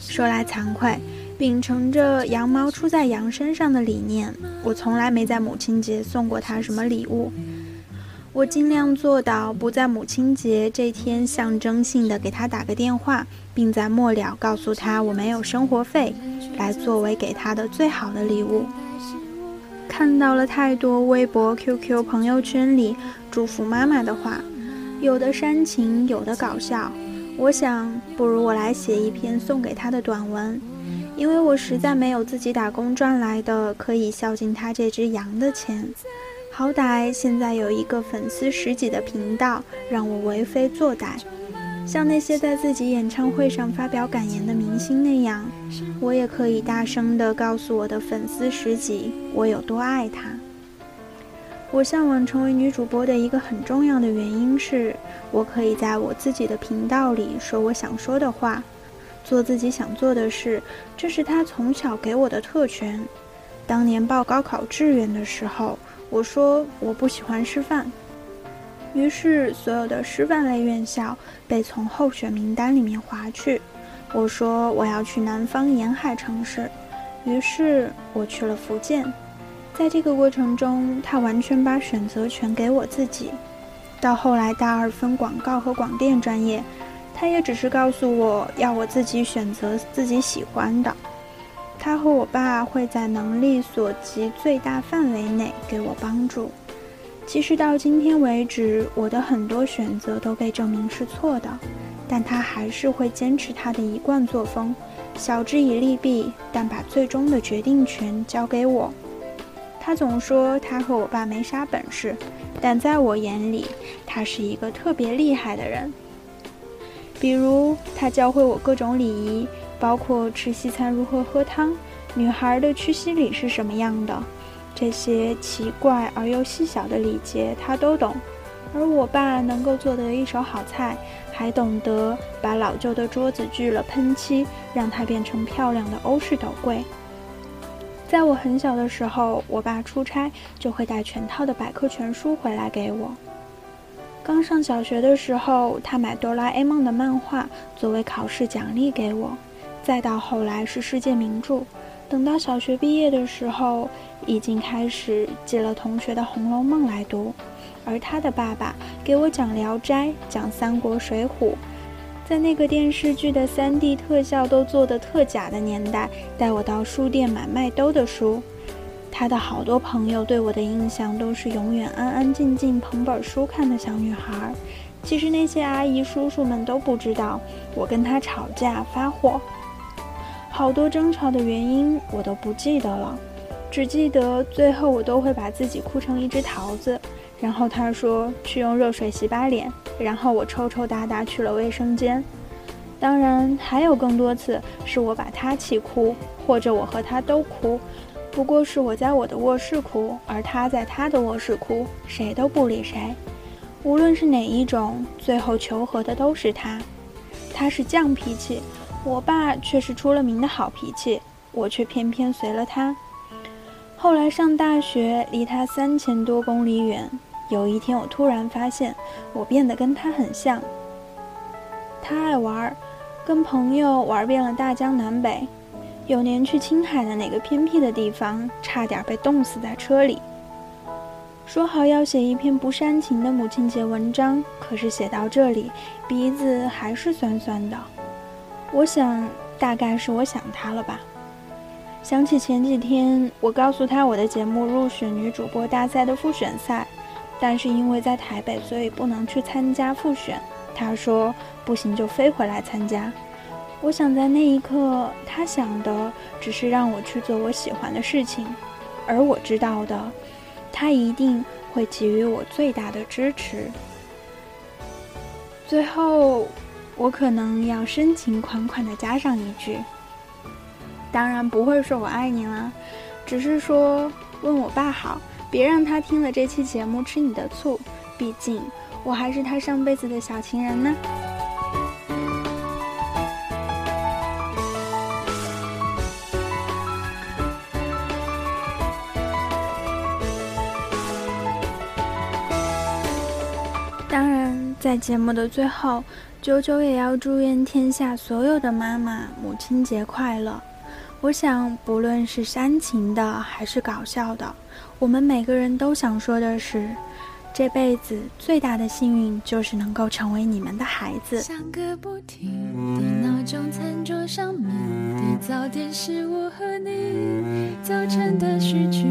说来惭愧，秉承着“羊毛出在羊身上的”理念，我从来没在母亲节送过他什么礼物。我尽量做到不在母亲节这天象征性的给他打个电话，并在末了告诉他我没有生活费，来作为给他的最好的礼物。看到了太多微博、QQ、朋友圈里祝福妈妈的话，有的煽情，有的搞笑。我想，不如我来写一篇送给他的短文，因为我实在没有自己打工赚来的可以孝敬他这只羊的钱。好歹现在有一个粉丝十几的频道，让我为非作歹。像那些在自己演唱会上发表感言的明星那样，我也可以大声地告诉我的粉丝十几，我有多爱他。我向往成为女主播的一个很重要的原因是，我可以在我自己的频道里说我想说的话，做自己想做的事，这是他从小给我的特权。当年报高考志愿的时候，我说我不喜欢师范。于是，所有的师范类院校被从候选名单里面划去。我说我要去南方沿海城市，于是我去了福建。在这个过程中，他完全把选择权给我自己。到后来大二分广告和广电专业，他也只是告诉我要我自己选择自己喜欢的。他和我爸会在能力所及最大范围内给我帮助。其实到今天为止，我的很多选择都被证明是错的，但他还是会坚持他的一贯作风，晓之以利弊，但把最终的决定权交给我。他总说他和我爸没啥本事，但在我眼里，他是一个特别厉害的人。比如，他教会我各种礼仪，包括吃西餐如何喝汤，女孩的屈膝礼是什么样的。这些奇怪而又细小的礼节，他都懂。而我爸能够做得一手好菜，还懂得把老旧的桌子锯了喷漆，让它变成漂亮的欧式斗柜。在我很小的时候，我爸出差就会带全套的百科全书回来给我。刚上小学的时候，他买哆啦 A 梦的漫画作为考试奖励给我。再到后来是世界名著。等到小学毕业的时候，已经开始借了同学的《红楼梦》来读，而他的爸爸给我讲《聊斋》、讲《三国》《水浒》，在那个电视剧的 3D 特效都做得特假的年代，带我到书店买麦兜的书。他的好多朋友对我的印象都是永远安安静静捧本书看的小女孩，其实那些阿姨叔叔们都不知道，我跟他吵架发火。好多争吵的原因我都不记得了，只记得最后我都会把自己哭成一只桃子。然后他说去用热水洗把脸，然后我抽抽搭搭去了卫生间。当然还有更多次是我把他气哭，或者我和他都哭。不过是我在我的卧室哭，而他在他的卧室哭，谁都不理谁。无论是哪一种，最后求和的都是他。他是犟脾气。我爸却是出了名的好脾气，我却偏偏随了他。后来上大学，离他三千多公里远。有一天，我突然发现，我变得跟他很像。他爱玩，跟朋友玩遍了大江南北。有年去青海的哪个偏僻的地方，差点被冻死在车里。说好要写一篇不煽情的母亲节文章，可是写到这里，鼻子还是酸酸的。我想，大概是我想他了吧。想起前几天，我告诉他我的节目入选女主播大赛的复选赛，但是因为在台北，所以不能去参加复选。他说不行就飞回来参加。我想在那一刻，他想的只是让我去做我喜欢的事情，而我知道的，他一定会给予我最大的支持。最后。我可能要深情款款的加上一句，当然不会说我爱你啦，只是说问我爸好，别让他听了这期节目吃你的醋，毕竟我还是他上辈子的小情人呢。当然，在节目的最后，九九也要祝愿天下所有的妈妈母亲节快乐。我想，不论是煽情的还是搞笑的，我们每个人都想说的是，这辈子最大的幸运就是能够成为你们的孩子。响个不停的闹钟，餐桌上面的早点是我和你早晨的序曲。